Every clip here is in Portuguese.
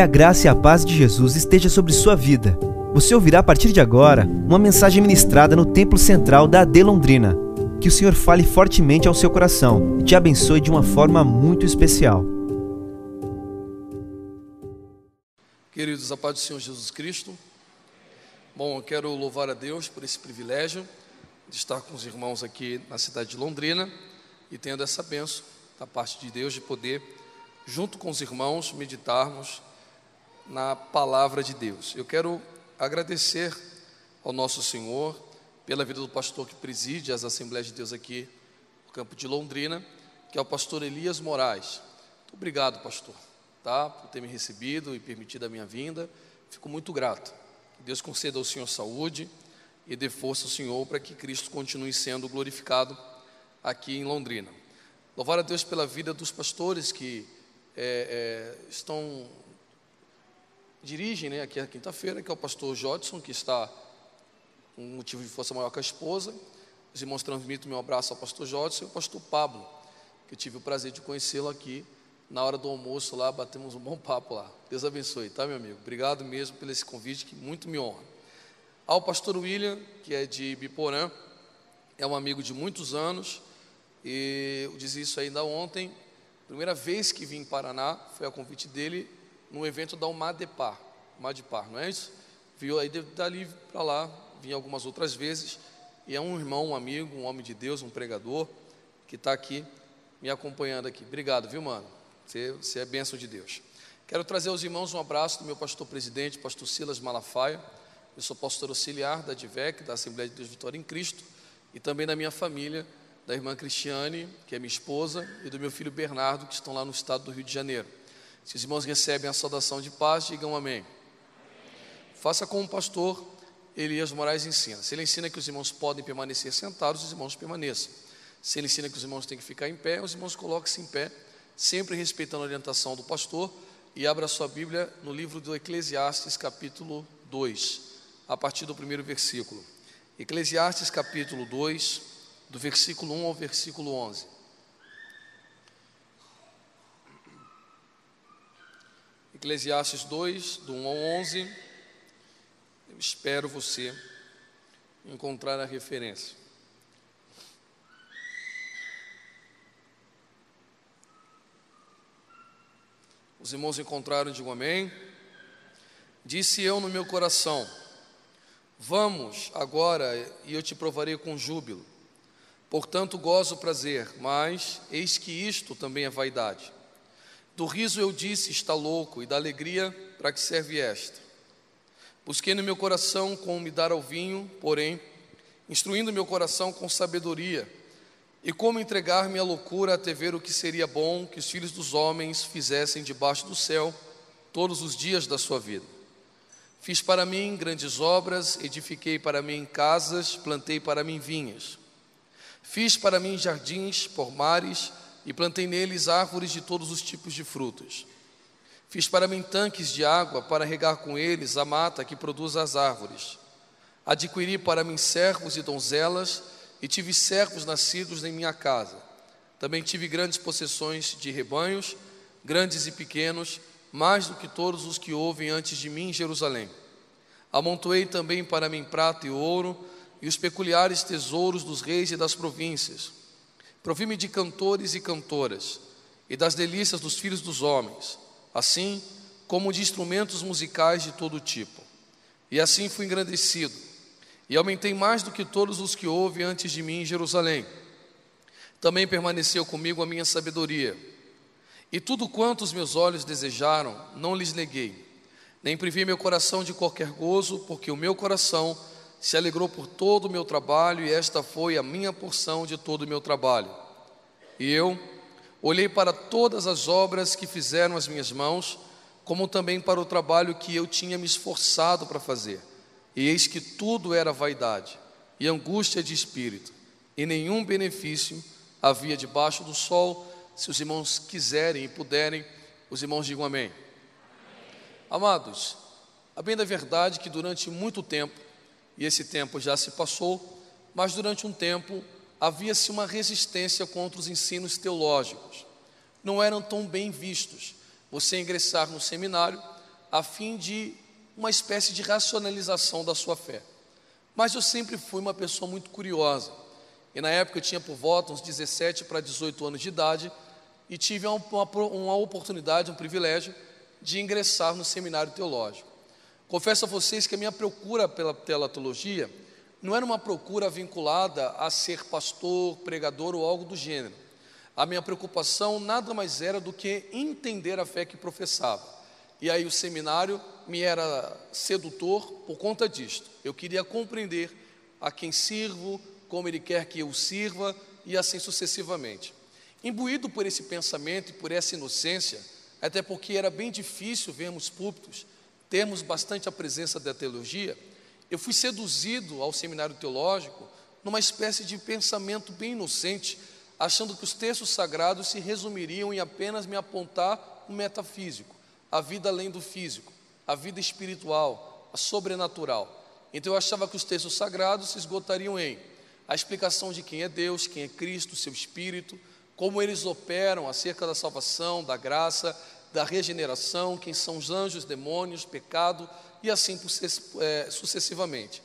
Que a graça e a paz de Jesus esteja sobre sua vida. Você ouvirá a partir de agora uma mensagem ministrada no Templo Central da AD Londrina. Que o Senhor fale fortemente ao seu coração e te abençoe de uma forma muito especial. Queridos, a paz do Senhor Jesus Cristo. Bom, eu quero louvar a Deus por esse privilégio de estar com os irmãos aqui na cidade de Londrina e tendo essa benção da parte de Deus de poder, junto com os irmãos, meditarmos na palavra de Deus. Eu quero agradecer ao nosso Senhor pela vida do pastor que preside as Assembleias de Deus aqui no campo de Londrina, que é o pastor Elias Moraes. Muito obrigado, pastor, tá, por ter me recebido e permitido a minha vinda. Fico muito grato. Deus conceda ao Senhor saúde e dê força ao Senhor para que Cristo continue sendo glorificado aqui em Londrina. Louvar a Deus pela vida dos pastores que é, é, estão dirigem né, aqui a quinta-feira, que é o pastor Jodson, que está com um motivo de força maior com a esposa. Os irmãos transmitem meu abraço ao pastor Jodson e ao pastor Pablo, que eu tive o prazer de conhecê-lo aqui na hora do almoço lá, batemos um bom papo lá. Deus abençoe, tá, meu amigo? Obrigado mesmo por esse convite, que muito me honra. Ao pastor William, que é de Biporã, é um amigo de muitos anos, e eu disse isso ainda ontem. Primeira vez que vim em Paraná foi a convite dele no evento da Umadepar, Umadepar, não é isso? Viu aí dali para lá, vim algumas outras vezes, e é um irmão, um amigo, um homem de Deus, um pregador, que está aqui me acompanhando aqui. Obrigado, viu, mano? Você, você é bênção de Deus. Quero trazer aos irmãos um abraço do meu pastor presidente, pastor Silas Malafaia. Eu sou pastor auxiliar da DIVEC, da Assembleia de Deus Vitória em Cristo, e também da minha família, da irmã Cristiane, que é minha esposa, e do meu filho Bernardo, que estão lá no estado do Rio de Janeiro. Se os irmãos recebem a saudação de paz, digam amém. Faça como o pastor Elias Moraes ensina. Se ele ensina que os irmãos podem permanecer sentados, os irmãos permaneçam. Se ele ensina que os irmãos têm que ficar em pé, os irmãos coloquem-se em pé, sempre respeitando a orientação do pastor. E abra sua Bíblia no livro do Eclesiastes, capítulo 2, a partir do primeiro versículo. Eclesiastes, capítulo 2, do versículo 1 ao versículo 11. Eclesiastes 2, do 1 ao 11. Eu espero você encontrar a referência. Os irmãos encontraram, digam amém. Disse eu no meu coração: Vamos agora e eu te provarei com júbilo. Portanto, gozo o prazer, mas eis que isto também é vaidade. Do riso eu disse, está louco, e da alegria, para que serve esta? Busquei no meu coração como me dar ao vinho, porém, instruindo meu coração com sabedoria, e como entregar-me à loucura até ver o que seria bom que os filhos dos homens fizessem debaixo do céu todos os dias da sua vida. Fiz para mim grandes obras, edifiquei para mim casas, plantei para mim vinhas. Fiz para mim jardins, pomares, e plantei neles árvores de todos os tipos de frutas. Fiz para mim tanques de água para regar com eles a mata que produz as árvores. Adquiri para mim servos e donzelas, e tive servos nascidos em minha casa. Também tive grandes possessões de rebanhos, grandes e pequenos, mais do que todos os que houve antes de mim em Jerusalém. Amontoei também para mim prata e ouro, e os peculiares tesouros dos reis e das províncias Provi-me de cantores e cantoras, e das delícias dos filhos dos homens, assim como de instrumentos musicais de todo tipo. E assim fui engrandecido, e aumentei mais do que todos os que houve antes de mim em Jerusalém. Também permaneceu comigo a minha sabedoria. E tudo quanto os meus olhos desejaram, não lhes neguei, nem privi meu coração de qualquer gozo, porque o meu coração se alegrou por todo o meu trabalho, e esta foi a minha porção de todo o meu trabalho. E eu olhei para todas as obras que fizeram as minhas mãos, como também para o trabalho que eu tinha me esforçado para fazer. E eis que tudo era vaidade e angústia de espírito, e nenhum benefício havia debaixo do sol. Se os irmãos quiserem e puderem, os irmãos digam amém. amém. Amados, a bem da verdade que durante muito tempo e esse tempo já se passou, mas durante um tempo havia-se uma resistência contra os ensinos teológicos. Não eram tão bem vistos. Você ingressar no seminário, a fim de uma espécie de racionalização da sua fé. Mas eu sempre fui uma pessoa muito curiosa. E na época eu tinha por volta uns 17 para 18 anos de idade e tive uma, uma, uma oportunidade, um privilégio de ingressar no seminário teológico. Confesso a vocês que a minha procura pela teologia não era uma procura vinculada a ser pastor, pregador ou algo do gênero. A minha preocupação nada mais era do que entender a fé que professava. E aí o seminário me era sedutor por conta disto. Eu queria compreender a quem sirvo, como ele quer que eu sirva e assim sucessivamente. Imbuído por esse pensamento e por essa inocência, até porque era bem difícil vermos púlpitos, termos bastante a presença da teologia, eu fui seduzido ao seminário teológico numa espécie de pensamento bem inocente, achando que os textos sagrados se resumiriam em apenas me apontar o metafísico, a vida além do físico, a vida espiritual, a sobrenatural. Então eu achava que os textos sagrados se esgotariam em a explicação de quem é Deus, quem é Cristo, seu Espírito, como eles operam acerca da salvação, da graça, da regeneração, quem são os anjos, demônios, pecado, e assim é, sucessivamente.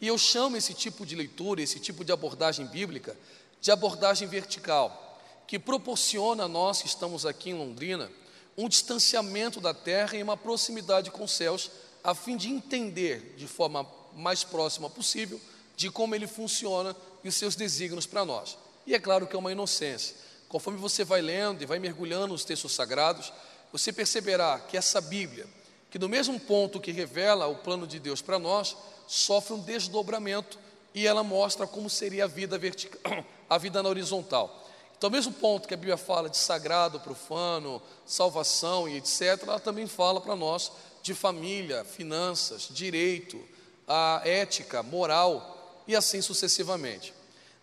E eu chamo esse tipo de leitura, esse tipo de abordagem bíblica, de abordagem vertical, que proporciona a nós que estamos aqui em Londrina um distanciamento da terra e uma proximidade com os céus, a fim de entender de forma mais próxima possível de como ele funciona e os seus desígnios para nós. E é claro que é uma inocência. Conforme você vai lendo e vai mergulhando nos textos sagrados, você perceberá que essa Bíblia, que no mesmo ponto que revela o plano de Deus para nós, sofre um desdobramento e ela mostra como seria a vida vertical, a vida na horizontal. Então, ao mesmo ponto que a Bíblia fala de sagrado, profano, salvação e etc., ela também fala para nós de família, finanças, direito, a ética, moral e assim sucessivamente.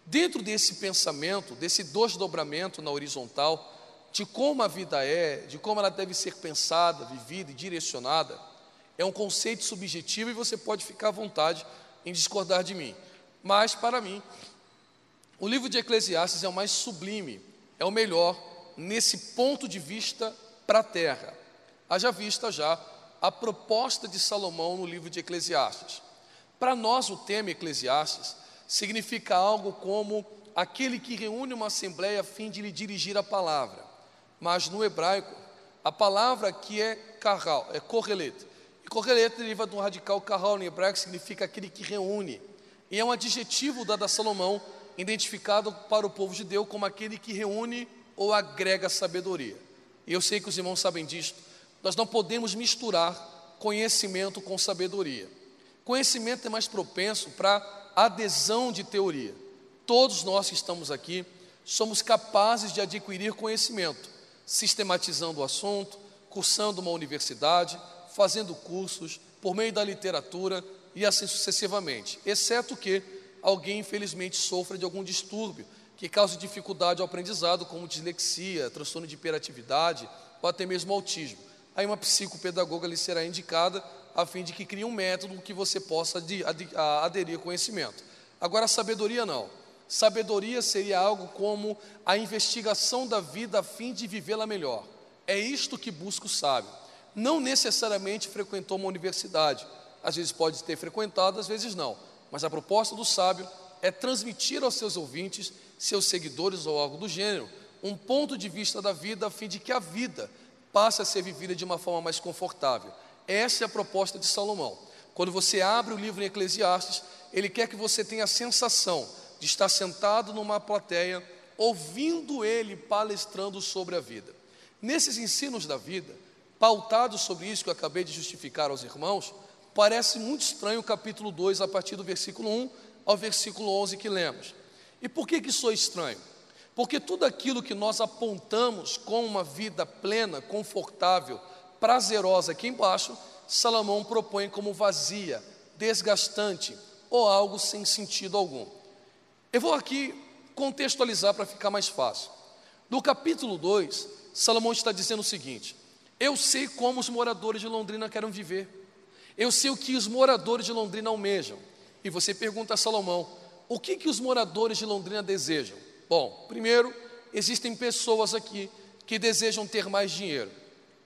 Dentro desse pensamento, desse desdobramento na horizontal, de como a vida é, de como ela deve ser pensada, vivida e direcionada, é um conceito subjetivo e você pode ficar à vontade em discordar de mim. Mas, para mim, o livro de Eclesiastes é o mais sublime, é o melhor nesse ponto de vista para a terra. Haja vista já a proposta de Salomão no livro de Eclesiastes. Para nós, o tema Eclesiastes significa algo como aquele que reúne uma assembleia a fim de lhe dirigir a palavra mas no hebraico, a palavra que é carral, é correlete. E correlete deriva do radical carral no hebraico, significa aquele que reúne. E é um adjetivo dado a Salomão, identificado para o povo judeu como aquele que reúne ou agrega sabedoria. E eu sei que os irmãos sabem disto. Nós não podemos misturar conhecimento com sabedoria. Conhecimento é mais propenso para adesão de teoria. Todos nós que estamos aqui somos capazes de adquirir conhecimento, sistematizando o assunto, cursando uma universidade, fazendo cursos, por meio da literatura e assim sucessivamente, exceto que alguém infelizmente sofra de algum distúrbio que cause dificuldade ao aprendizado, como dislexia, transtorno de hiperatividade ou até mesmo autismo. Aí uma psicopedagoga lhe será indicada a fim de que crie um método que você possa aderir ao conhecimento. Agora, a sabedoria não. Sabedoria seria algo como a investigação da vida a fim de vivê-la melhor. É isto que busca o sábio. Não necessariamente frequentou uma universidade. Às vezes pode ter frequentado, às vezes não. Mas a proposta do sábio é transmitir aos seus ouvintes, seus seguidores ou algo do gênero, um ponto de vista da vida a fim de que a vida passe a ser vivida de uma forma mais confortável. Essa é a proposta de Salomão. Quando você abre o livro em Eclesiastes, ele quer que você tenha a sensação de estar sentado numa plateia, ouvindo ele palestrando sobre a vida. Nesses ensinos da vida, pautados sobre isso que eu acabei de justificar aos irmãos, parece muito estranho o capítulo 2, a partir do versículo 1 ao versículo 11 que lemos. E por que que isso é estranho? Porque tudo aquilo que nós apontamos como uma vida plena, confortável, prazerosa aqui embaixo, Salomão propõe como vazia, desgastante ou algo sem sentido algum. Eu vou aqui contextualizar para ficar mais fácil. No capítulo 2, Salomão está dizendo o seguinte: Eu sei como os moradores de Londrina querem viver. Eu sei o que os moradores de Londrina almejam. E você pergunta a Salomão: O que, que os moradores de Londrina desejam? Bom, primeiro, existem pessoas aqui que desejam ter mais dinheiro,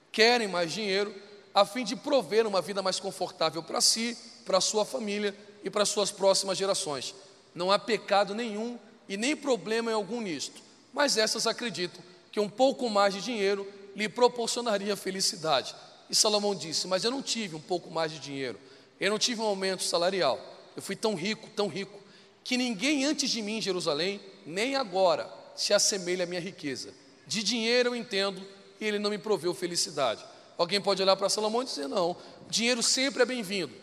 querem mais dinheiro, a fim de prover uma vida mais confortável para si, para sua família e para as suas próximas gerações. Não há pecado nenhum e nem problema em algum nisto, mas essas acreditam que um pouco mais de dinheiro lhe proporcionaria felicidade. E Salomão disse: Mas eu não tive um pouco mais de dinheiro, eu não tive um aumento salarial, eu fui tão rico, tão rico, que ninguém antes de mim em Jerusalém, nem agora, se assemelha à minha riqueza. De dinheiro eu entendo e ele não me proveu felicidade. Alguém pode olhar para Salomão e dizer: Não, dinheiro sempre é bem-vindo.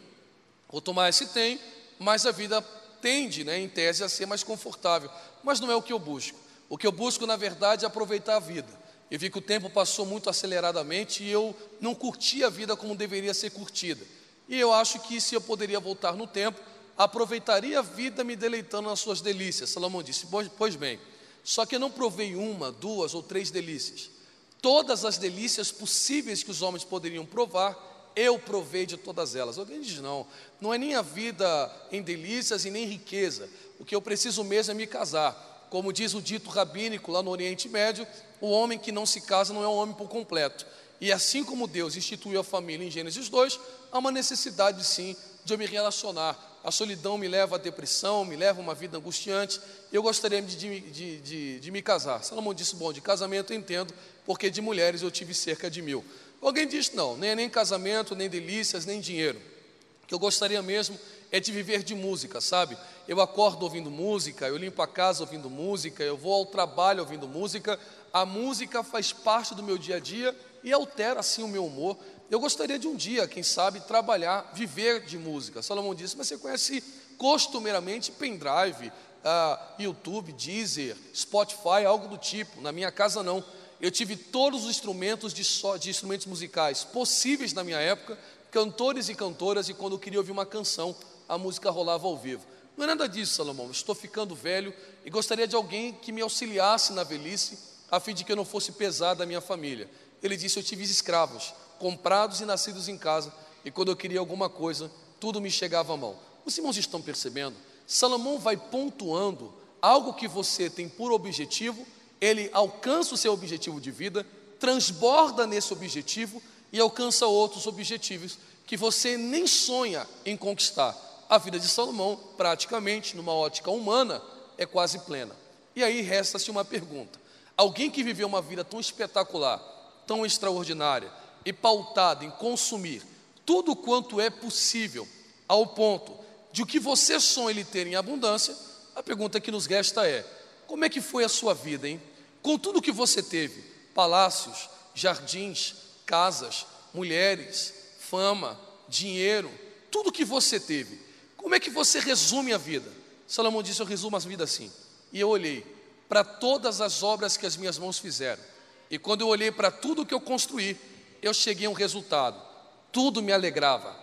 Quanto mais se tem, mais a vida tende, né, em tese, a ser mais confortável. Mas não é o que eu busco. O que eu busco, na verdade, é aproveitar a vida. Eu vi que o tempo passou muito aceleradamente e eu não curti a vida como deveria ser curtida. E eu acho que se eu poderia voltar no tempo, aproveitaria a vida me deleitando nas suas delícias. Salomão disse: Pois bem, só que eu não provei uma, duas ou três delícias. Todas as delícias possíveis que os homens poderiam provar, eu provei de todas elas. Alguém diz: Não, não é nem a vida em delícias e nem riqueza. O que eu preciso mesmo é me casar. Como diz o dito rabínico lá no Oriente Médio, o homem que não se casa não é um homem por completo. E assim como Deus instituiu a família em Gênesis 2, há uma necessidade sim de eu me relacionar. A solidão me leva à depressão, me leva a uma vida angustiante. Eu gostaria de, de, de, de me casar. Salomão disse: Bom, de casamento eu entendo, porque de mulheres eu tive cerca de mil. Alguém diz: Não, nem, nem casamento, nem delícias, nem dinheiro. O que eu gostaria mesmo é de viver de música, sabe? Eu acordo ouvindo música, eu limpo a casa ouvindo música, eu vou ao trabalho ouvindo música. A música faz parte do meu dia a dia e altera assim o meu humor. Eu gostaria de um dia, quem sabe, trabalhar, viver de música. Salomão disse, mas você conhece costumeiramente pendrive, uh, YouTube, Deezer, Spotify, algo do tipo. Na minha casa não. Eu tive todos os instrumentos de, so, de instrumentos musicais possíveis na minha época, cantores e cantoras, e quando eu queria ouvir uma canção, a música rolava ao vivo. Não é nada disso, Salomão. Estou ficando velho e gostaria de alguém que me auxiliasse na velhice, a fim de que eu não fosse pesado a minha família. Ele disse: Eu tive escravos, comprados e nascidos em casa, e quando eu queria alguma coisa, tudo me chegava à mão. Os irmãos estão percebendo? Salomão vai pontuando algo que você tem por objetivo, ele alcança o seu objetivo de vida, transborda nesse objetivo e alcança outros objetivos que você nem sonha em conquistar. A vida de Salomão, praticamente, numa ótica humana, é quase plena. E aí resta-se uma pergunta: alguém que viveu uma vida tão espetacular, tão extraordinária e pautada em consumir tudo quanto é possível, ao ponto de o que você sonha ele ter em abundância, a pergunta que nos resta é: como é que foi a sua vida, hein? Com tudo que você teve, palácios, jardins, casas, mulheres, fama, dinheiro, tudo que você teve, como é que você resume a vida? Salomão disse: Eu resumo a vida assim. E eu olhei para todas as obras que as minhas mãos fizeram. E quando eu olhei para tudo que eu construí, eu cheguei a um resultado. Tudo me alegrava,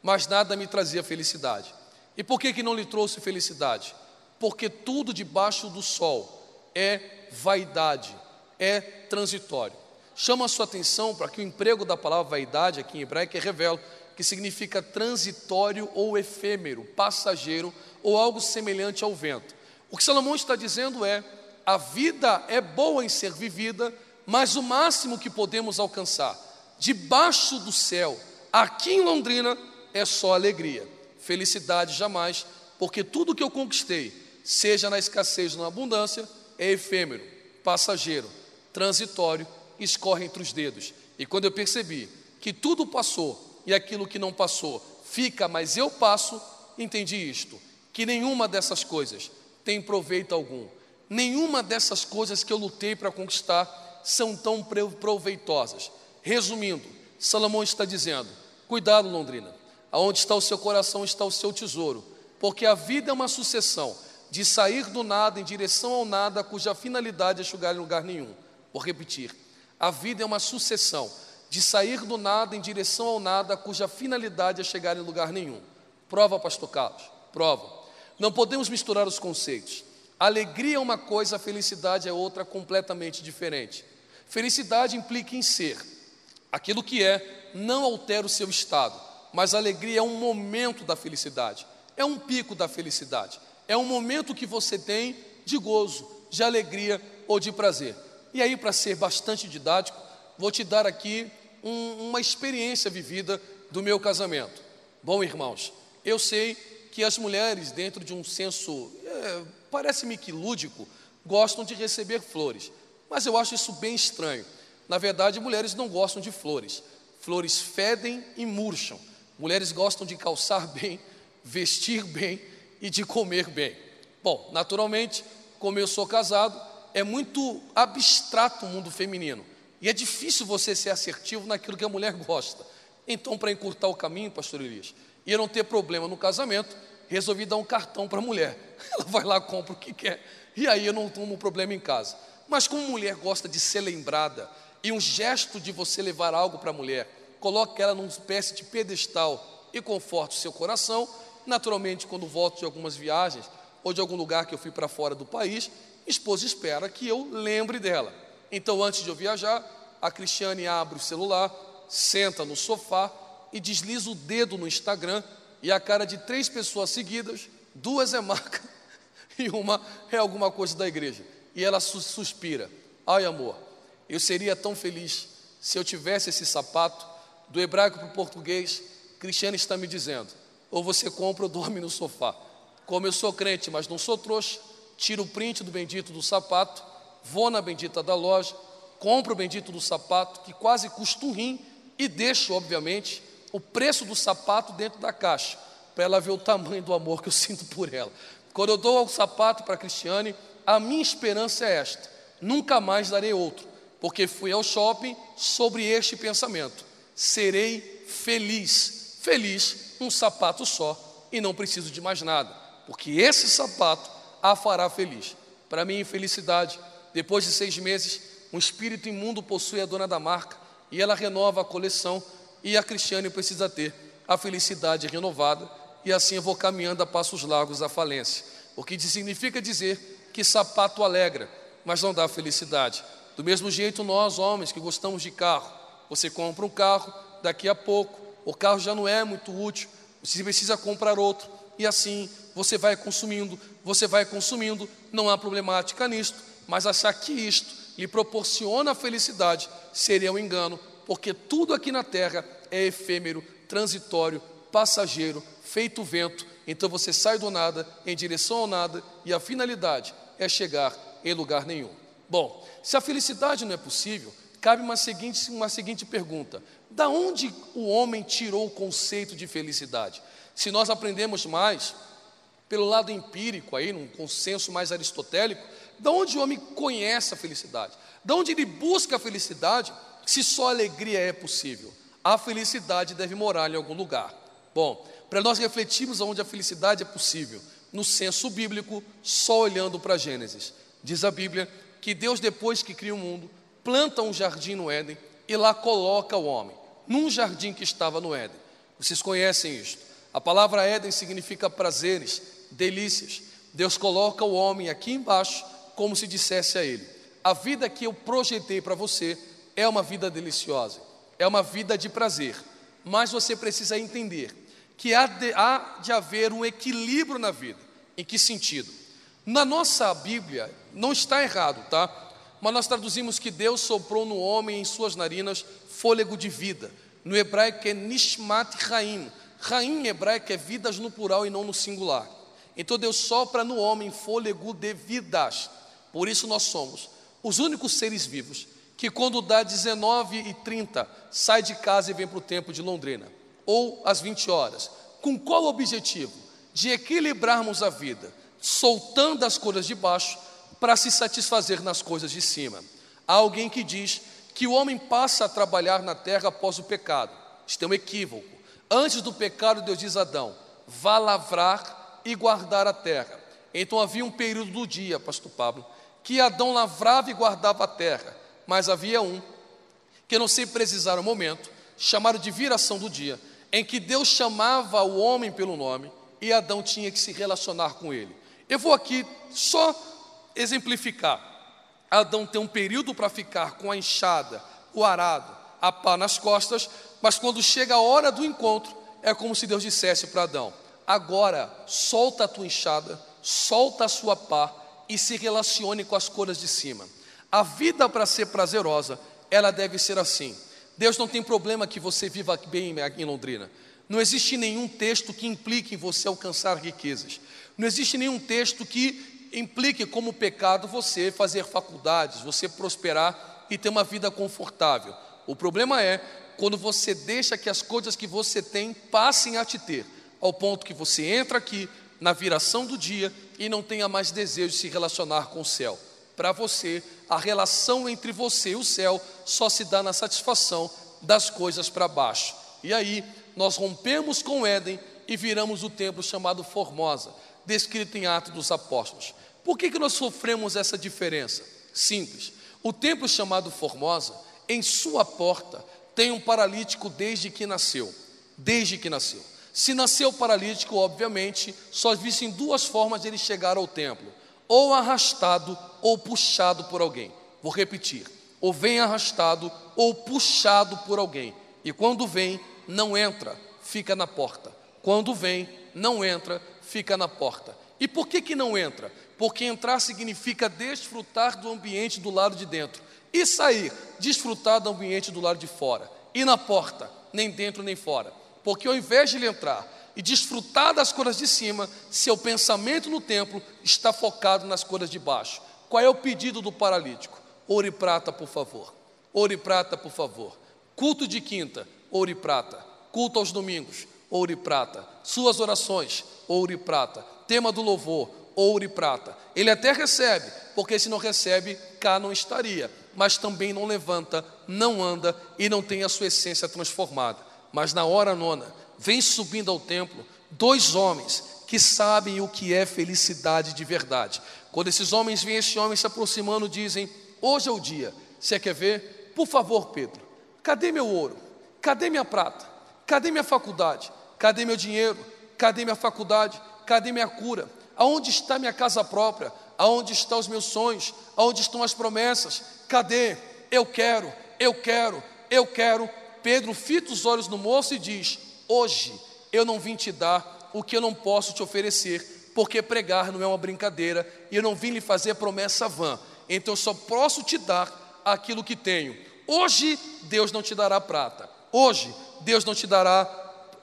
mas nada me trazia felicidade. E por que, que não lhe trouxe felicidade? Porque tudo debaixo do sol é vaidade, é transitório. Chama a sua atenção para que o emprego da palavra vaidade aqui em hebraico é revela que significa transitório ou efêmero, passageiro ou algo semelhante ao vento. O que Salomão está dizendo é: a vida é boa em ser vivida, mas o máximo que podemos alcançar debaixo do céu, aqui em Londrina, é só alegria, felicidade jamais, porque tudo que eu conquistei, seja na escassez ou na abundância, é efêmero, passageiro, transitório escorre entre os dedos. E quando eu percebi que tudo passou e aquilo que não passou fica, mas eu passo, entendi isto: que nenhuma dessas coisas tem proveito algum. Nenhuma dessas coisas que eu lutei para conquistar são tão proveitosas. Resumindo, Salomão está dizendo: cuidado, Londrina, aonde está o seu coração está o seu tesouro, porque a vida é uma sucessão de sair do nada em direção ao nada, cuja finalidade é chegar em lugar nenhum. Vou repetir: a vida é uma sucessão de sair do nada em direção ao nada, cuja finalidade é chegar em lugar nenhum. Prova, pastor Carlos, prova. Não podemos misturar os conceitos. Alegria é uma coisa, felicidade é outra completamente diferente. Felicidade implica em ser. Aquilo que é não altera o seu estado, mas alegria é um momento da felicidade, é um pico da felicidade, é um momento que você tem de gozo, de alegria ou de prazer. E aí, para ser bastante didático, vou te dar aqui um, uma experiência vivida do meu casamento. Bom, irmãos, eu sei que as mulheres, dentro de um senso, é, parece-me que lúdico, gostam de receber flores, mas eu acho isso bem estranho. Na verdade, mulheres não gostam de flores. Flores fedem e murcham. Mulheres gostam de calçar bem, vestir bem e de comer bem. Bom, naturalmente, como eu sou casado, é muito abstrato o mundo feminino. E é difícil você ser assertivo naquilo que a mulher gosta. Então, para encurtar o caminho, pastor Elias, e eu não ter problema no casamento, resolvi dar um cartão para a mulher. Ela vai lá, compra o que quer, e aí eu não tomo problema em casa. Mas como mulher gosta de ser lembrada, e um gesto de você levar algo para a mulher, coloque ela numa espécie de pedestal e conforte o seu coração. Naturalmente, quando volto de algumas viagens ou de algum lugar que eu fui para fora do país, esposa espera que eu lembre dela. Então, antes de eu viajar, a Cristiane abre o celular, senta no sofá e desliza o dedo no Instagram e a cara de três pessoas seguidas, duas é marca e uma é alguma coisa da igreja. E ela suspira: Ai, amor, eu seria tão feliz se eu tivesse esse sapato do hebraico para o português. Cristiane está me dizendo: ou você compra ou dorme no sofá. Como eu sou crente, mas não sou trouxa, tiro o print do bendito do sapato, vou na bendita da loja, compro o bendito do sapato, que quase custa um rim, e deixo, obviamente, o preço do sapato dentro da caixa, para ela ver o tamanho do amor que eu sinto por ela. Quando eu dou o sapato para a Cristiane, a minha esperança é esta: nunca mais darei outro, porque fui ao shopping sobre este pensamento: serei feliz, feliz, um sapato só, e não preciso de mais nada, porque esse sapato a fará feliz. Para mim, infelicidade, depois de seis meses, um espírito imundo possui a dona da marca e ela renova a coleção e a Cristiane precisa ter a felicidade renovada e assim eu vou caminhando a passos largos à falência. O que significa dizer que sapato alegra, mas não dá felicidade. Do mesmo jeito nós, homens que gostamos de carro, você compra um carro, daqui a pouco o carro já não é muito útil, você precisa comprar outro e assim você vai consumindo, você vai consumindo, não há problemática nisto, mas achar que isto lhe proporciona felicidade seria um engano, porque tudo aqui na terra é efêmero, transitório, passageiro, feito vento. Então você sai do nada em direção ao nada e a finalidade é chegar em lugar nenhum. Bom, se a felicidade não é possível, cabe uma seguinte, uma seguinte pergunta: da onde o homem tirou o conceito de felicidade? Se nós aprendemos mais pelo lado empírico aí, num consenso mais aristotélico, da onde o homem conhece a felicidade? Da onde ele busca a felicidade, se só alegria é possível? A felicidade deve morar em algum lugar. Bom, para nós refletirmos aonde a felicidade é possível, no senso bíblico, só olhando para Gênesis. Diz a Bíblia que Deus, depois que cria o mundo, planta um jardim no Éden e lá coloca o homem, num jardim que estava no Éden. Vocês conhecem isto. A palavra Éden significa prazeres, delícias. Deus coloca o homem aqui embaixo, como se dissesse a ele: A vida que eu projetei para você é uma vida deliciosa, é uma vida de prazer, mas você precisa entender que há de, há de haver um equilíbrio na vida. Em que sentido? Na nossa Bíblia, não está errado, tá? Mas nós traduzimos que Deus soprou no homem em suas narinas fôlego de vida. No hebraico é Nishmat Raim. Raim em hebraico é vidas no plural e não no singular. Então Deus sopra no homem fôlego de vidas. Por isso nós somos os únicos seres vivos que quando dá 19 e 30 sai de casa e vem para o tempo de Londrina, ou às 20 horas. Com qual objetivo? De equilibrarmos a vida, soltando as coisas de baixo para se satisfazer nas coisas de cima. Há alguém que diz que o homem passa a trabalhar na terra após o pecado. Isto é um equívoco. Antes do pecado, Deus diz a Adão: vá lavrar e guardar a terra. Então havia um período do dia, pastor Pablo, que Adão lavrava e guardava a terra, mas havia um que não sei precisar o momento, chamado de viração do dia, em que Deus chamava o homem pelo nome e Adão tinha que se relacionar com ele. Eu vou aqui só exemplificar. Adão tem um período para ficar com a enxada, o arado, a pá nas costas, mas quando chega a hora do encontro, é como se Deus dissesse para Adão: agora solta a tua enxada, solta a sua pá e se relacione com as coisas de cima. A vida para ser prazerosa, ela deve ser assim. Deus não tem problema que você viva bem em Londrina. Não existe nenhum texto que implique em você alcançar riquezas. Não existe nenhum texto que implique como pecado você fazer faculdades, você prosperar e ter uma vida confortável. O problema é quando você deixa que as coisas que você tem passem a te ter, ao ponto que você entra aqui na viração do dia e não tenha mais desejo de se relacionar com o céu. Para você, a relação entre você e o céu só se dá na satisfação das coisas para baixo. E aí, nós rompemos com Éden e viramos o templo chamado Formosa, descrito em Atos dos Apóstolos. Por que, que nós sofremos essa diferença? Simples. O templo chamado Formosa, em sua porta, tem um paralítico desde que nasceu. Desde que nasceu. Se nasceu paralítico, obviamente, só existem duas formas de ele chegar ao templo: ou arrastado ou puxado por alguém. Vou repetir: ou vem arrastado ou puxado por alguém. E quando vem, não entra, fica na porta. Quando vem, não entra, fica na porta. E por que, que não entra? Porque entrar significa desfrutar do ambiente do lado de dentro. E sair, desfrutar do ambiente do lado de fora. E na porta, nem dentro nem fora. Porque ao invés de ele entrar e desfrutar das coisas de cima, seu pensamento no templo está focado nas coisas de baixo. Qual é o pedido do paralítico? Ouro e prata, por favor. Ouro e prata, por favor. Culto de quinta, ouro e prata. Culto aos domingos, ouro e prata. Suas orações, ouro e prata. Tema do louvor, ouro e prata. Ele até recebe, porque se não recebe, cá não estaria. Mas também não levanta, não anda e não tem a sua essência transformada. Mas na hora nona, vem subindo ao templo dois homens que sabem o que é felicidade de verdade. Quando esses homens veem esse homem se aproximando, dizem: Hoje é o dia. Você quer ver? Por favor, Pedro, cadê meu ouro? Cadê minha prata? Cadê minha faculdade? Cadê meu dinheiro? Cadê minha faculdade? Cadê minha cura? Aonde está minha casa própria? Aonde estão os meus sonhos? Aonde estão as promessas? Cadê? Eu quero, eu quero, eu quero. Pedro fita os olhos no moço e diz: Hoje eu não vim te dar o que eu não posso te oferecer, porque pregar não é uma brincadeira e eu não vim lhe fazer promessa vã então eu só posso te dar aquilo que tenho. Hoje Deus não te dará prata, hoje Deus não te dará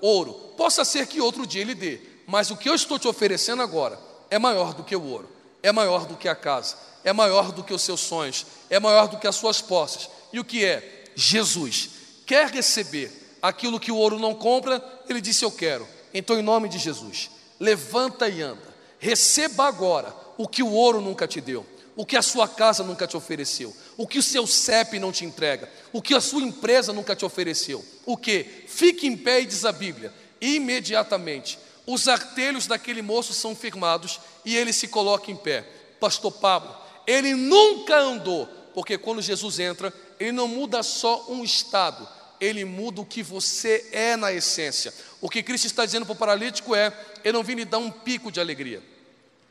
ouro. Possa ser que outro dia Ele dê, mas o que eu estou te oferecendo agora é maior do que o ouro, é maior do que a casa, é maior do que os seus sonhos, é maior do que as suas posses. E o que é? Jesus quer receber aquilo que o ouro não compra, ele disse: Eu quero. Então, em nome de Jesus, levanta e anda, receba agora o que o ouro nunca te deu o que a sua casa nunca te ofereceu, o que o seu CEP não te entrega, o que a sua empresa nunca te ofereceu. O que? Fique em pé e diz a Bíblia, imediatamente os artelhos daquele moço são firmados e ele se coloca em pé. Pastor Pablo, ele nunca andou, porque quando Jesus entra, ele não muda só um estado, ele muda o que você é na essência. O que Cristo está dizendo para o paralítico é: eu não vim lhe dar um pico de alegria.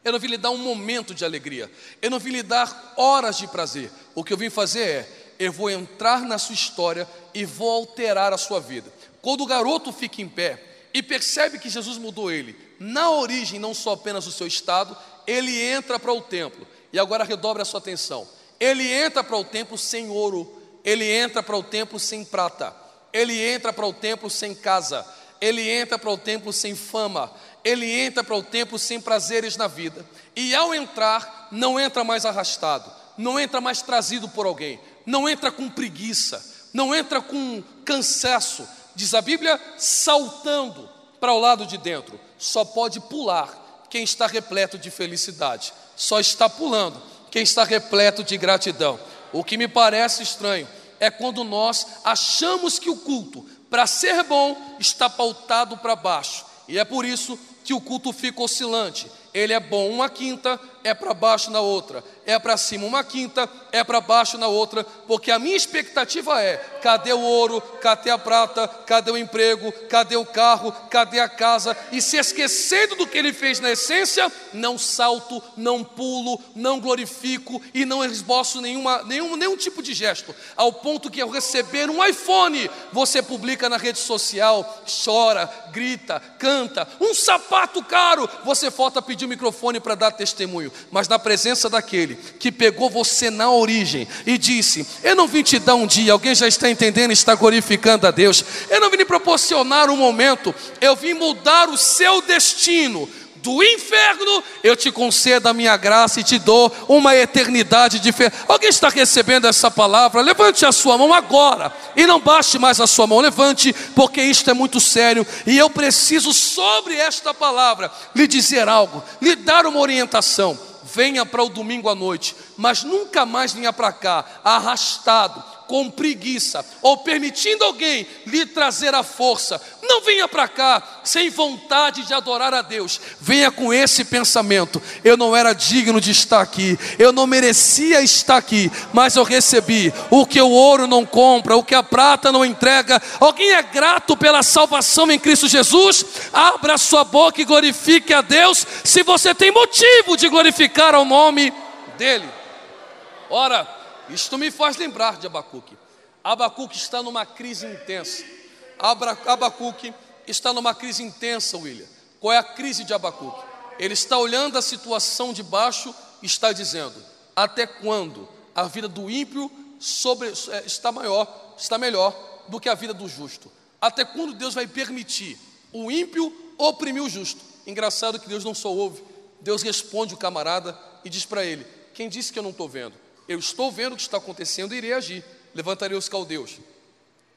Eu não vim lhe dar um momento de alegria. Eu não vim lhe dar horas de prazer. O que eu vim fazer é: eu vou entrar na sua história e vou alterar a sua vida. Quando o garoto fica em pé e percebe que Jesus mudou ele, na origem, não só apenas o seu estado, ele entra para o templo. E agora redobre a sua atenção. Ele entra para o templo sem ouro, ele entra para o templo sem prata, ele entra para o templo sem casa, ele entra para o templo sem fama, ele entra para o templo sem prazeres na vida. E ao entrar, não entra mais arrastado, não entra mais trazido por alguém, não entra com preguiça, não entra com cansaço. Diz a Bíblia, saltando para o lado de dentro. Só pode pular quem está repleto de felicidade. Só está pulando quem está repleto de gratidão. O que me parece estranho é quando nós achamos que o culto, para ser bom, está pautado para baixo. E é por isso que o culto fica oscilante. Ele é bom uma quinta, é para baixo na outra. É para cima uma quinta, é para baixo na outra. Porque a minha expectativa é: cadê o ouro? Cadê a prata? Cadê o emprego? Cadê o carro? Cadê a casa? E se esquecendo do que ele fez na essência, não salto, não pulo, não glorifico e não esboço nenhuma, nenhum, nenhum tipo de gesto. Ao ponto que ao receber um iPhone, você publica na rede social, chora, grita, canta. Um sapato caro, você falta pedir o microfone para dar testemunho. Mas na presença daquele que pegou você na origem e disse: Eu não vim te dar um dia, alguém já está entendendo, está glorificando a Deus. Eu não vim lhe proporcionar um momento, eu vim mudar o seu destino do inferno, eu te concedo a minha graça e te dou uma eternidade diferente. Alguém está recebendo essa palavra? Levante a sua mão agora e não baixe mais a sua mão. Levante, porque isto é muito sério e eu preciso, sobre esta palavra, lhe dizer algo, lhe dar uma orientação. Venha para o domingo à noite, mas nunca mais venha para cá arrastado com preguiça ou permitindo alguém lhe trazer a força. Não venha para cá sem vontade de adorar a Deus. Venha com esse pensamento: eu não era digno de estar aqui, eu não merecia estar aqui, mas eu recebi o que o ouro não compra, o que a prata não entrega. Alguém é grato pela salvação em Cristo Jesus? Abra sua boca e glorifique a Deus, se você tem motivo de glorificar ao nome dEle. Ora, isto me faz lembrar de Abacuque. Abacuque está numa crise intensa. Abacuque está numa crise intensa, William. Qual é a crise de Abacuque? Ele está olhando a situação de baixo e está dizendo: até quando a vida do ímpio sobre, é, está maior, está melhor do que a vida do justo? Até quando Deus vai permitir o ímpio oprimir o justo? Engraçado que Deus não só ouve, Deus responde o camarada e diz para ele: Quem disse que eu não estou vendo? Eu estou vendo o que está acontecendo e irei agir. Levantarei os caldeus.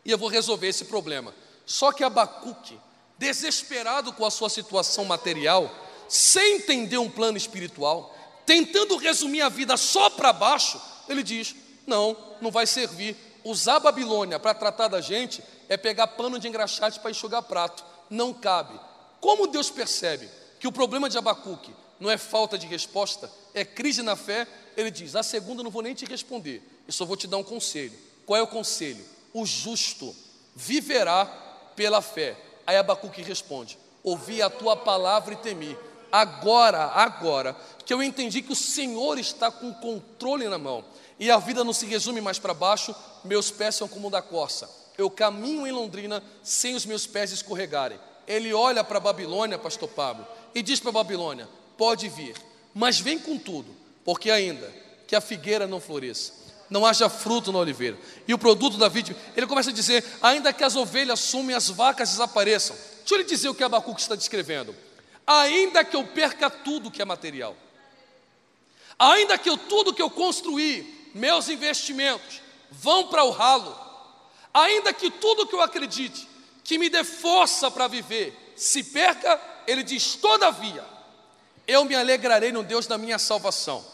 E eu vou resolver esse problema. Só que Abacuque, desesperado com a sua situação material, sem entender um plano espiritual, tentando resumir a vida só para baixo, ele diz: Não, não vai servir. Usar a Babilônia para tratar da gente é pegar pano de engraxate para enxugar prato. Não cabe. Como Deus percebe que o problema de Abacuque não é falta de resposta, é crise na fé, ele diz: a segunda não vou nem te responder, eu só vou te dar um conselho. Qual é o conselho? O justo viverá pela fé. Aí Abacuque responde: Ouvi a tua palavra e temi. Agora, agora, que eu entendi que o Senhor está com o controle na mão e a vida não se resume mais para baixo, meus pés são como da corça. Eu caminho em Londrina sem os meus pés escorregarem. Ele olha para a Babilônia, pastor Pablo, e diz para a Babilônia: pode vir, mas vem com tudo, porque ainda que a figueira não floresça, não haja fruto na oliveira, e o produto da vítima, ele começa a dizer: ainda que as ovelhas sumem, as vacas desapareçam. Deixa eu lhe dizer o que Abacuque está descrevendo. Ainda que eu perca tudo que é material, ainda que eu, tudo que eu construí, meus investimentos, vão para o ralo, ainda que tudo que eu acredite, que me dê força para viver, se perca, ele diz: todavia, eu me alegrarei no Deus da minha salvação.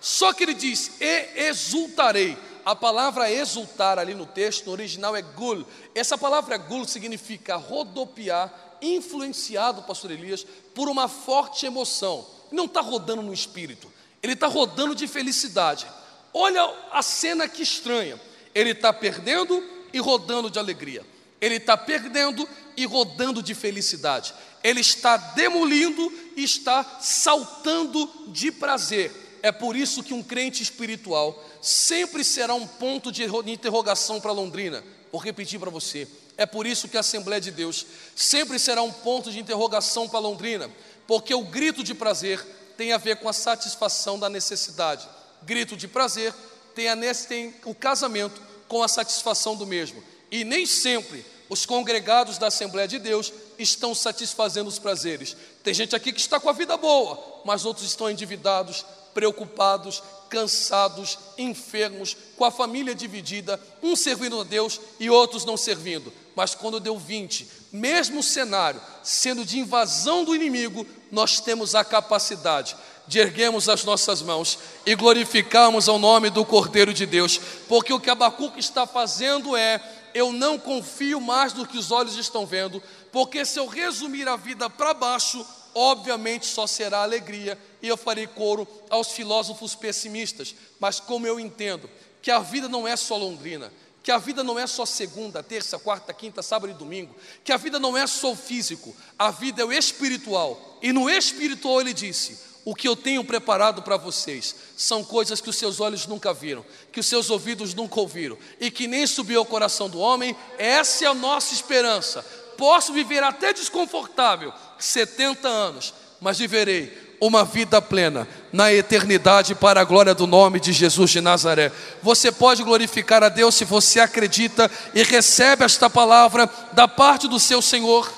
Só que ele diz, e exultarei. A palavra exultar ali no texto, no original é gul. Essa palavra gul significa rodopiar, influenciado, pastor Elias, por uma forte emoção. Não está rodando no espírito, ele está rodando de felicidade. Olha a cena que estranha. Ele está perdendo e rodando de alegria. Ele está perdendo e rodando de felicidade ele está demolindo e está saltando de prazer. É por isso que um crente espiritual sempre será um ponto de interrogação para Londrina. Vou repetir para você. É por isso que a Assembleia de Deus sempre será um ponto de interrogação para Londrina, porque o grito de prazer tem a ver com a satisfação da necessidade. Grito de prazer tem, a, tem o casamento com a satisfação do mesmo. E nem sempre os congregados da Assembleia de Deus estão satisfazendo os prazeres. Tem gente aqui que está com a vida boa, mas outros estão endividados, preocupados, cansados, enfermos, com a família dividida, uns servindo a Deus e outros não servindo. Mas quando deu 20, mesmo cenário sendo de invasão do inimigo, nós temos a capacidade de erguermos as nossas mãos e glorificarmos ao nome do Cordeiro de Deus, porque o que Abacuque está fazendo é eu não confio mais do que os olhos estão vendo, porque se eu resumir a vida para baixo, obviamente só será alegria, e eu farei coro aos filósofos pessimistas. Mas como eu entendo que a vida não é só londrina, que a vida não é só segunda, terça, quarta, quinta, sábado e domingo, que a vida não é só o físico, a vida é o espiritual. E no espiritual ele disse: o que eu tenho preparado para vocês são coisas que os seus olhos nunca viram, que os seus ouvidos nunca ouviram e que nem subiu ao coração do homem. Essa é a nossa esperança. Posso viver até desconfortável, 70 anos, mas viverei uma vida plena na eternidade para a glória do nome de Jesus de Nazaré. Você pode glorificar a Deus se você acredita e recebe esta palavra da parte do seu Senhor.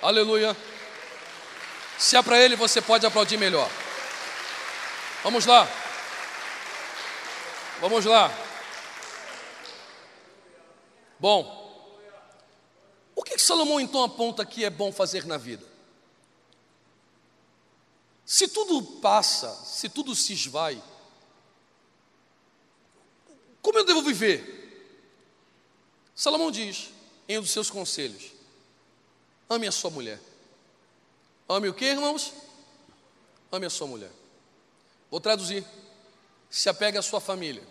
Aleluia. Se é para Ele, você pode aplaudir melhor. Vamos lá. Vamos lá. Bom, o que, que Salomão então aponta que é bom fazer na vida? Se tudo passa, se tudo se esvai, como eu devo viver? Salomão diz, em um dos seus conselhos: ame a sua mulher. Ame o que, irmãos? Ame a sua mulher. Vou traduzir: se apegue à sua família.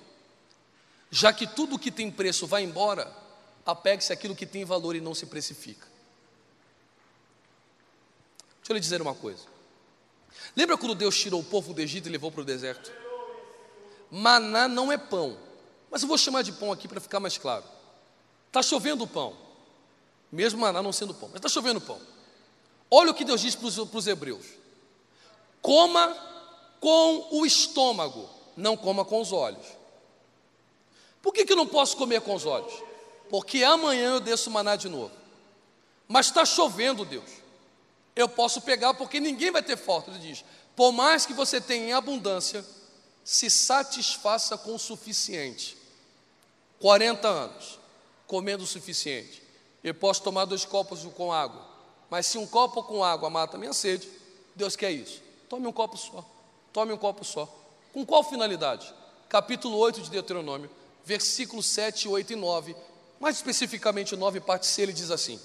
Já que tudo que tem preço vai embora, apegue-se àquilo que tem valor e não se precifica. Deixa eu lhe dizer uma coisa. Lembra quando Deus tirou o povo do Egito e levou para o deserto? Maná não é pão, mas eu vou chamar de pão aqui para ficar mais claro. Está chovendo pão, mesmo maná não sendo pão, mas está chovendo pão. Olha o que Deus diz para os hebreus: coma com o estômago, não coma com os olhos. Por que, que eu não posso comer com os olhos? Porque amanhã eu desço maná de novo. Mas está chovendo, Deus. Eu posso pegar porque ninguém vai ter falta. Ele diz: por mais que você tenha em abundância, se satisfaça com o suficiente. 40 anos, comendo o suficiente. Eu posso tomar dois copos com água. Mas se um copo com água mata a minha sede, Deus quer isso. Tome um copo só. Tome um copo só. Com qual finalidade? Capítulo 8 de Deuteronômio, versículos 7, 8 e 9 mais especificamente, o 9, parte C, ele diz assim: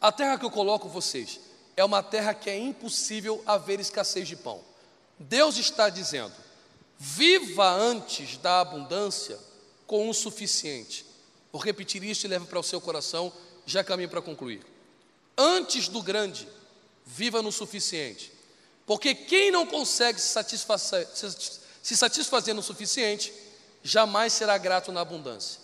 A terra que eu coloco vocês é uma terra que é impossível haver escassez de pão. Deus está dizendo: viva antes da abundância com o suficiente. Vou repetir isto e leve para o seu coração, já caminho para concluir. Antes do grande, viva no suficiente. Porque quem não consegue se satisfazer, no suficiente, jamais será grato na abundância.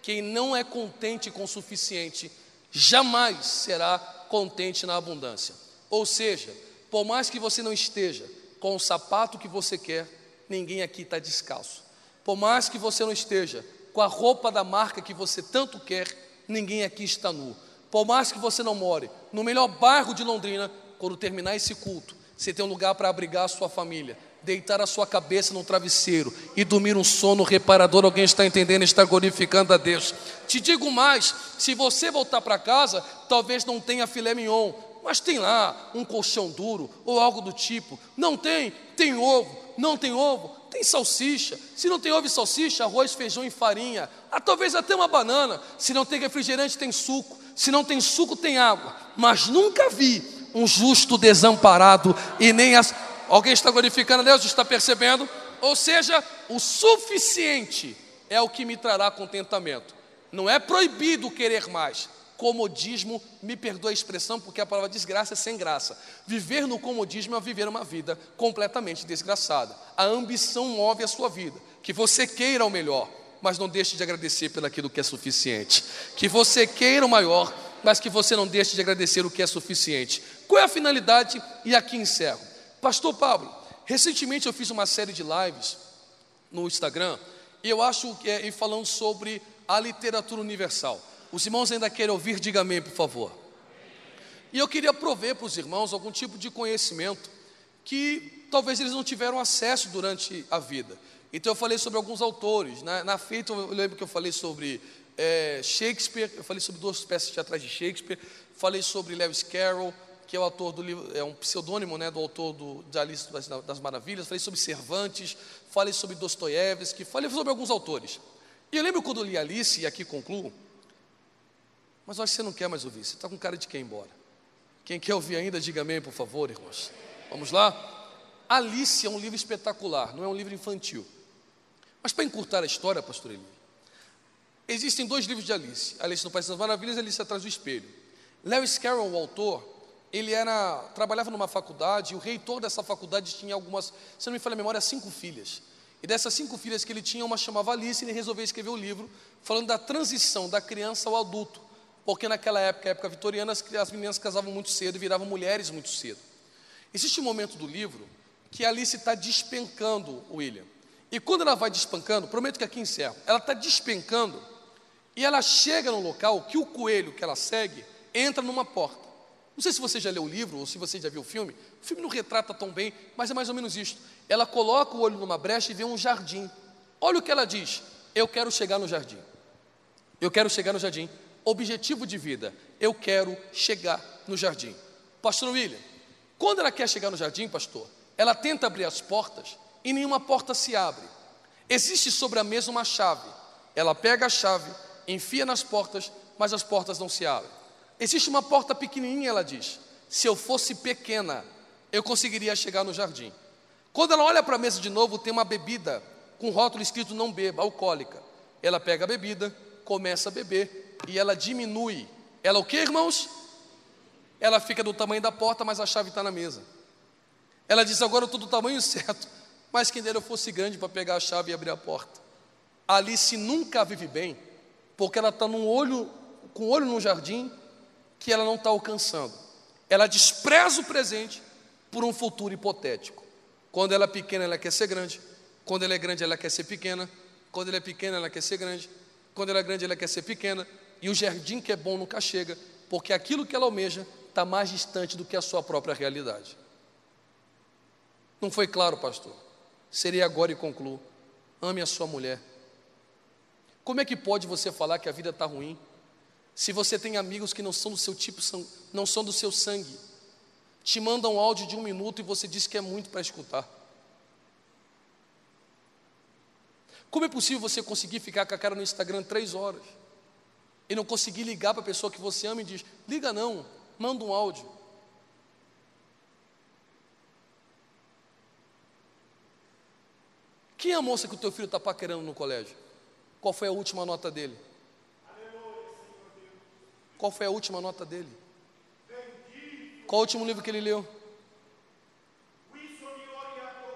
Quem não é contente com o suficiente, jamais será contente na abundância. Ou seja, por mais que você não esteja com o sapato que você quer, ninguém aqui está descalço. Por mais que você não esteja com a roupa da marca que você tanto quer, ninguém aqui está nu. Por mais que você não more no melhor bairro de Londrina, quando terminar esse culto, você tem um lugar para abrigar a sua família, deitar a sua cabeça no travesseiro e dormir um sono reparador. Alguém está entendendo? Está glorificando a Deus. Te digo mais: se você voltar para casa, talvez não tenha filé mignon, mas tem lá um colchão duro ou algo do tipo. Não tem? Tem ovo. Não tem ovo? Tem salsicha. Se não tem ovo e salsicha, arroz, feijão e farinha. Ah, talvez até uma banana. Se não tem refrigerante, tem suco. Se não tem suco, tem água. Mas nunca vi um justo desamparado e nem as Alguém está glorificando a Deus? Está percebendo? Ou seja, o suficiente é o que me trará contentamento. Não é proibido querer mais. Comodismo, me perdoa a expressão, porque a palavra desgraça é sem graça. Viver no comodismo é viver uma vida completamente desgraçada. A ambição move a sua vida. Que você queira o melhor, mas não deixe de agradecer pelo aquilo que é suficiente. Que você queira o maior, mas que você não deixe de agradecer o que é suficiente. Qual é a finalidade? E aqui encerro. Pastor Pablo, recentemente eu fiz uma série de lives no Instagram e eu acho que é falando sobre a literatura universal. Os irmãos ainda querem ouvir? Diga amém, por favor. E eu queria prover para os irmãos algum tipo de conhecimento que talvez eles não tiveram acesso durante a vida. Então eu falei sobre alguns autores. Na, na feita eu lembro que eu falei sobre é, Shakespeare, eu falei sobre duas peças teatrais de Shakespeare, falei sobre Lewis Carroll, que é o autor do livro, é um pseudônimo né, do autor do, de Alice das, das Maravilhas, falei sobre Cervantes, falei sobre Dostoiévski, falei sobre alguns autores. E eu lembro quando eu li Alice, e aqui concluo, mas eu acho que você não quer mais ouvir, você está com cara de quem embora. Quem quer ouvir ainda, diga amém, por favor, irmãos. Vamos lá? Alice é um livro espetacular, não é um livro infantil. Mas para encurtar a história, pastor Eli, existem dois livros de Alice: Alice no País das Maravilhas e Alice atrás do espelho. Lewis Carroll, o autor, ele era, trabalhava numa faculdade, e o reitor dessa faculdade tinha algumas, se não me falha a memória, cinco filhas. E dessas cinco filhas que ele tinha, uma chamava Alice, e ele resolveu escrever o um livro falando da transição da criança ao adulto. Porque naquela época, época vitoriana, as, as meninas casavam muito cedo e viravam mulheres muito cedo. Existe um momento do livro que Alice está despencando William. E quando ela vai despencando, prometo que aqui encerro, ela está despencando e ela chega no local que o coelho que ela segue entra numa porta. Não sei se você já leu o livro ou se você já viu o filme. O filme não retrata tão bem, mas é mais ou menos isto. Ela coloca o olho numa brecha e vê um jardim. Olha o que ela diz: Eu quero chegar no jardim. Eu quero chegar no jardim. Objetivo de vida: Eu quero chegar no jardim. Pastor William, quando ela quer chegar no jardim, pastor, ela tenta abrir as portas e nenhuma porta se abre. Existe sobre a mesa uma chave. Ela pega a chave, enfia nas portas, mas as portas não se abrem. Existe uma porta pequenininha, ela diz. Se eu fosse pequena, eu conseguiria chegar no jardim. Quando ela olha para a mesa de novo, tem uma bebida com rótulo escrito não beba, alcoólica. Ela pega a bebida, começa a beber e ela diminui. Ela o que, irmãos? Ela fica do tamanho da porta, mas a chave está na mesa. Ela diz: Agora eu estou do tamanho certo, mas quem dera eu fosse grande para pegar a chave e abrir a porta. Alice nunca vive bem, porque ela está olho, com o olho no jardim que ela não está alcançando. Ela despreza o presente por um futuro hipotético. Quando ela é pequena, ela quer ser grande. Quando ela é grande, ela quer ser pequena. Quando ela é pequena, ela quer ser grande. Quando ela é grande, ela quer ser pequena. E o jardim que é bom nunca chega, porque aquilo que ela almeja está mais distante do que a sua própria realidade. Não foi claro, pastor? Seria agora e concluo. Ame a sua mulher. Como é que pode você falar que a vida está ruim se você tem amigos que não são do seu tipo, não são do seu sangue, te mandam um áudio de um minuto e você diz que é muito para escutar. Como é possível você conseguir ficar com a cara no Instagram três horas e não conseguir ligar para a pessoa que você ama e diz: liga não, manda um áudio. Quem é a moça que o teu filho está paquerando no colégio? Qual foi a última nota dele? Qual foi a última nota dele? Qual o último livro que ele leu?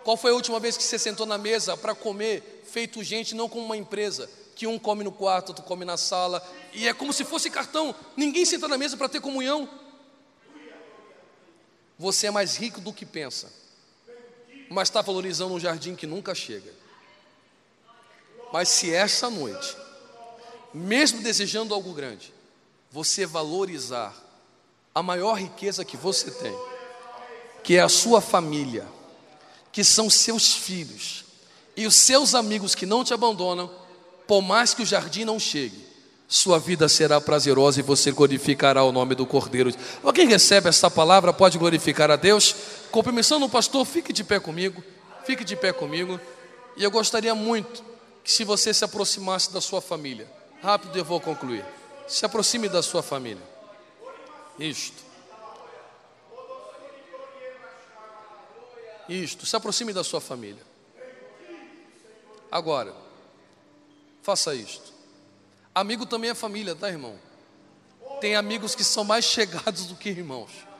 Qual foi a última vez que você sentou na mesa para comer, feito gente, não como uma empresa, que um come no quarto, outro come na sala, e é como se fosse cartão, ninguém senta na mesa para ter comunhão. Você é mais rico do que pensa, mas está valorizando um jardim que nunca chega. Mas se essa noite, mesmo desejando algo grande, você valorizar a maior riqueza que você tem, que é a sua família, que são seus filhos e os seus amigos que não te abandonam, por mais que o jardim não chegue, sua vida será prazerosa e você glorificará o nome do Cordeiro. Alguém recebe essa palavra pode glorificar a Deus? Com permissão do pastor, fique de pé comigo, fique de pé comigo. E eu gostaria muito que se você se aproximasse da sua família, rápido eu vou concluir. Se aproxime da sua família. Isto. Isto. Se aproxime da sua família. Agora, faça isto. Amigo também é família, tá, irmão? Tem amigos que são mais chegados do que irmãos.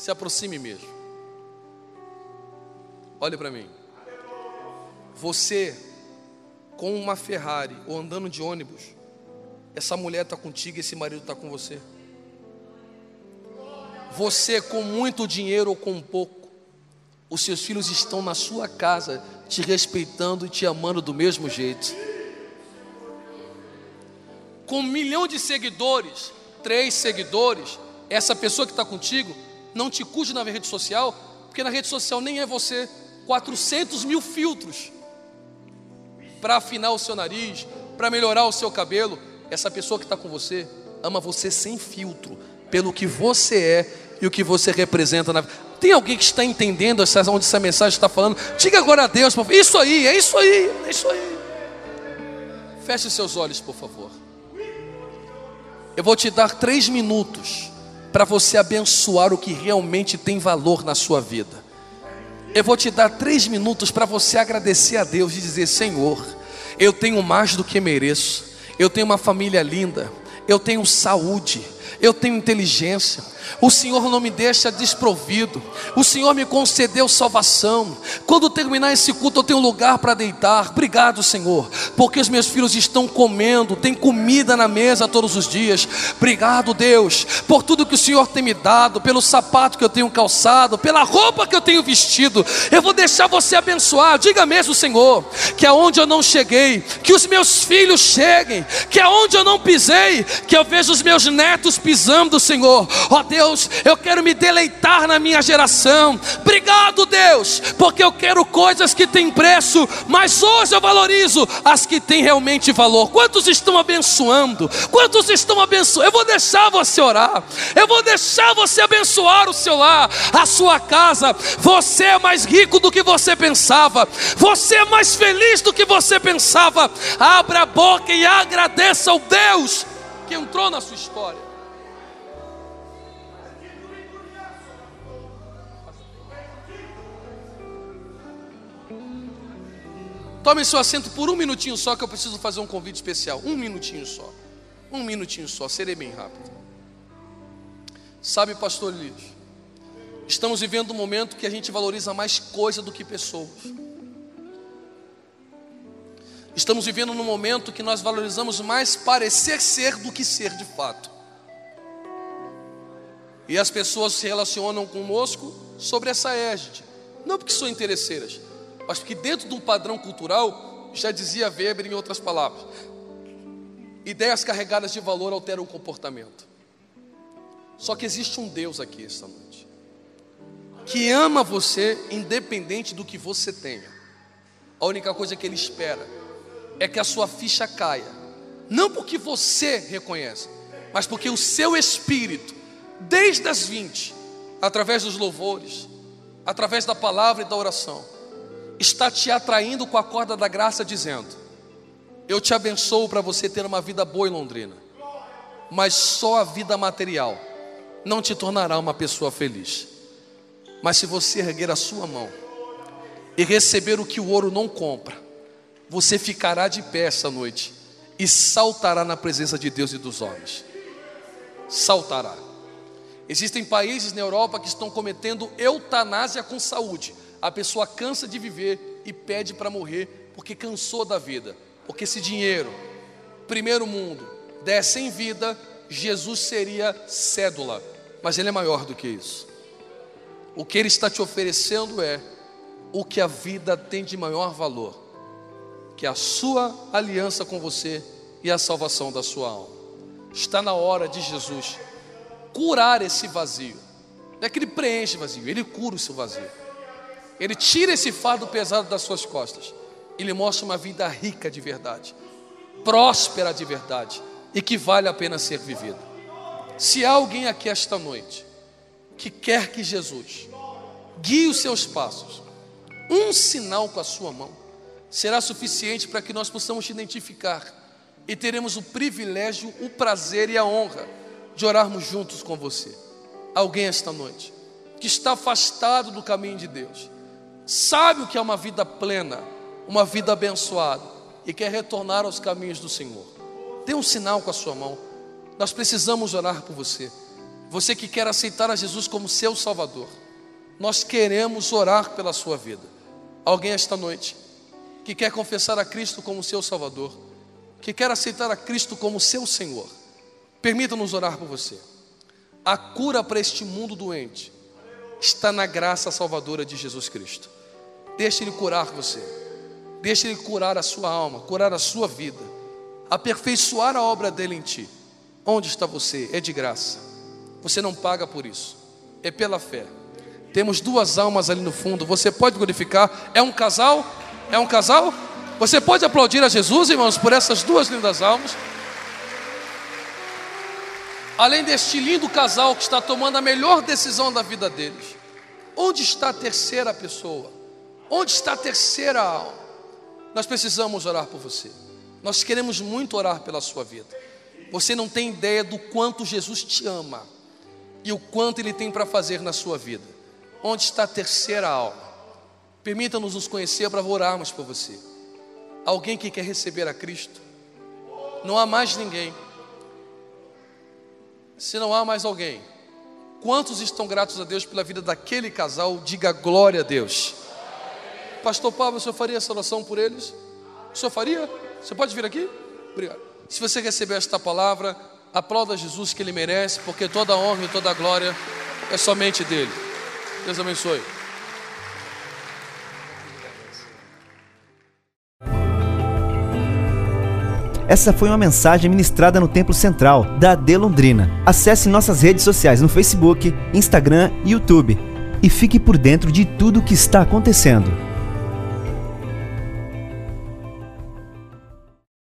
Se aproxime mesmo. Olhe para mim. Você, com uma Ferrari ou andando de ônibus, essa mulher está contigo, esse marido está com você. Você com muito dinheiro ou com pouco, os seus filhos estão na sua casa, te respeitando e te amando do mesmo jeito. Com um milhão de seguidores, três seguidores, essa pessoa que está contigo não te curte na rede social, porque na rede social nem é você. 400 mil filtros para afinar o seu nariz, para melhorar o seu cabelo. Essa pessoa que está com você ama você sem filtro, pelo que você é e o que você representa na vida. Tem alguém que está entendendo essa, onde essa mensagem está falando? Diga agora a Deus, por favor. Isso aí, é isso aí, é isso aí. Feche seus olhos, por favor. Eu vou te dar três minutos para você abençoar o que realmente tem valor na sua vida. Eu vou te dar três minutos para você agradecer a Deus e dizer: Senhor, eu tenho mais do que mereço. Eu tenho uma família linda, eu tenho saúde, eu tenho inteligência, o Senhor não me deixa desprovido, o Senhor me concedeu salvação. Quando terminar esse culto, eu tenho lugar para deitar. Obrigado, Senhor, porque os meus filhos estão comendo, tem comida na mesa todos os dias. Obrigado, Deus, por tudo que o Senhor tem me dado, pelo sapato que eu tenho calçado, pela roupa que eu tenho vestido. Eu vou deixar você abençoar. Diga mesmo, Senhor, que aonde eu não cheguei, que os meus filhos cheguem, que aonde eu não pisei, que eu veja os meus netos pisando, Senhor. Oh, Deus, eu quero me deleitar na minha geração. Obrigado, Deus, porque eu quero coisas que têm preço, mas hoje eu valorizo as que têm realmente valor. Quantos estão abençoando? Quantos estão abençoando? Eu vou deixar você orar. Eu vou deixar você abençoar o seu lar, a sua casa. Você é mais rico do que você pensava. Você é mais feliz do que você pensava. Abra a boca e agradeça ao Deus que entrou na sua história. Tome seu assento por um minutinho só, que eu preciso fazer um convite especial. Um minutinho só. Um minutinho só, serei bem rápido. Sabe, pastor Elias, estamos vivendo um momento que a gente valoriza mais coisa do que pessoas. Estamos vivendo num momento que nós valorizamos mais parecer ser do que ser de fato. E as pessoas se relacionam conosco sobre essa égide. Não porque são interesseiras, mas porque dentro de um padrão cultural, já dizia Weber em outras palavras, ideias carregadas de valor alteram o comportamento. Só que existe um Deus aqui esta noite, que ama você independente do que você tenha. A única coisa que Ele espera é que a sua ficha caia, não porque você reconhece, mas porque o seu espírito, desde as 20, através dos louvores, através da palavra e da oração, está te atraindo com a corda da graça, dizendo: Eu te abençoo para você ter uma vida boa em Londrina, mas só a vida material não te tornará uma pessoa feliz. Mas se você erguer a sua mão e receber o que o ouro não compra, você ficará de pé essa noite e saltará na presença de Deus e dos homens. Saltará. Existem países na Europa que estão cometendo eutanásia com saúde a pessoa cansa de viver e pede para morrer porque cansou da vida. Porque se dinheiro, primeiro mundo, desse em vida, Jesus seria cédula, mas ele é maior do que isso. O que ele está te oferecendo é o que a vida tem de maior valor, que é a sua aliança com você e a salvação da sua alma. Está na hora de Jesus curar esse vazio. Não é que ele preenche vazio, ele cura o seu vazio. Ele tira esse fardo pesado das suas costas. Ele mostra uma vida rica de verdade, próspera de verdade e que vale a pena ser vivida. Se há alguém aqui esta noite que quer que Jesus guie os seus passos, um sinal com a sua mão será suficiente para que nós possamos te identificar e teremos o privilégio, o prazer e a honra de orarmos juntos com você. Alguém esta noite que está afastado do caminho de Deus sabe o que é uma vida plena, uma vida abençoada e quer retornar aos caminhos do Senhor. Dê um sinal com a sua mão. Nós precisamos orar por você. Você que quer aceitar a Jesus como seu Salvador, nós queremos orar pela sua vida. Alguém esta noite que quer confessar a Cristo como seu Salvador, que quer aceitar a Cristo como seu Senhor, permita-nos orar por você. A cura para este mundo doente está na graça salvadora de Jesus Cristo. Deixe Ele curar você. Deixe Ele curar a sua alma, curar a sua vida, aperfeiçoar a obra dele em ti. Onde está você? É de graça. Você não paga por isso. É pela fé. Temos duas almas ali no fundo. Você pode glorificar. É um casal? É um casal? Você pode aplaudir a Jesus, irmãos, por essas duas lindas almas. Além deste lindo casal que está tomando a melhor decisão da vida deles. Onde está a terceira pessoa? Onde está a terceira alma? Nós precisamos orar por você. Nós queremos muito orar pela sua vida. Você não tem ideia do quanto Jesus te ama e o quanto Ele tem para fazer na sua vida. Onde está a terceira alma? Permita-nos nos conhecer para orarmos por você. Alguém que quer receber a Cristo? Não há mais ninguém. Se não há mais alguém, quantos estão gratos a Deus pela vida daquele casal? Diga glória a Deus. Pastor Pablo, o senhor faria essa oração por eles? O senhor faria? Você pode vir aqui? Obrigado. Se você receber esta palavra, aplauda Jesus que ele merece, porque toda a honra e toda a glória é somente dele. Deus abençoe. Essa foi uma mensagem ministrada no Templo Central da AD Londrina. Acesse nossas redes sociais no Facebook, Instagram e YouTube e fique por dentro de tudo o que está acontecendo.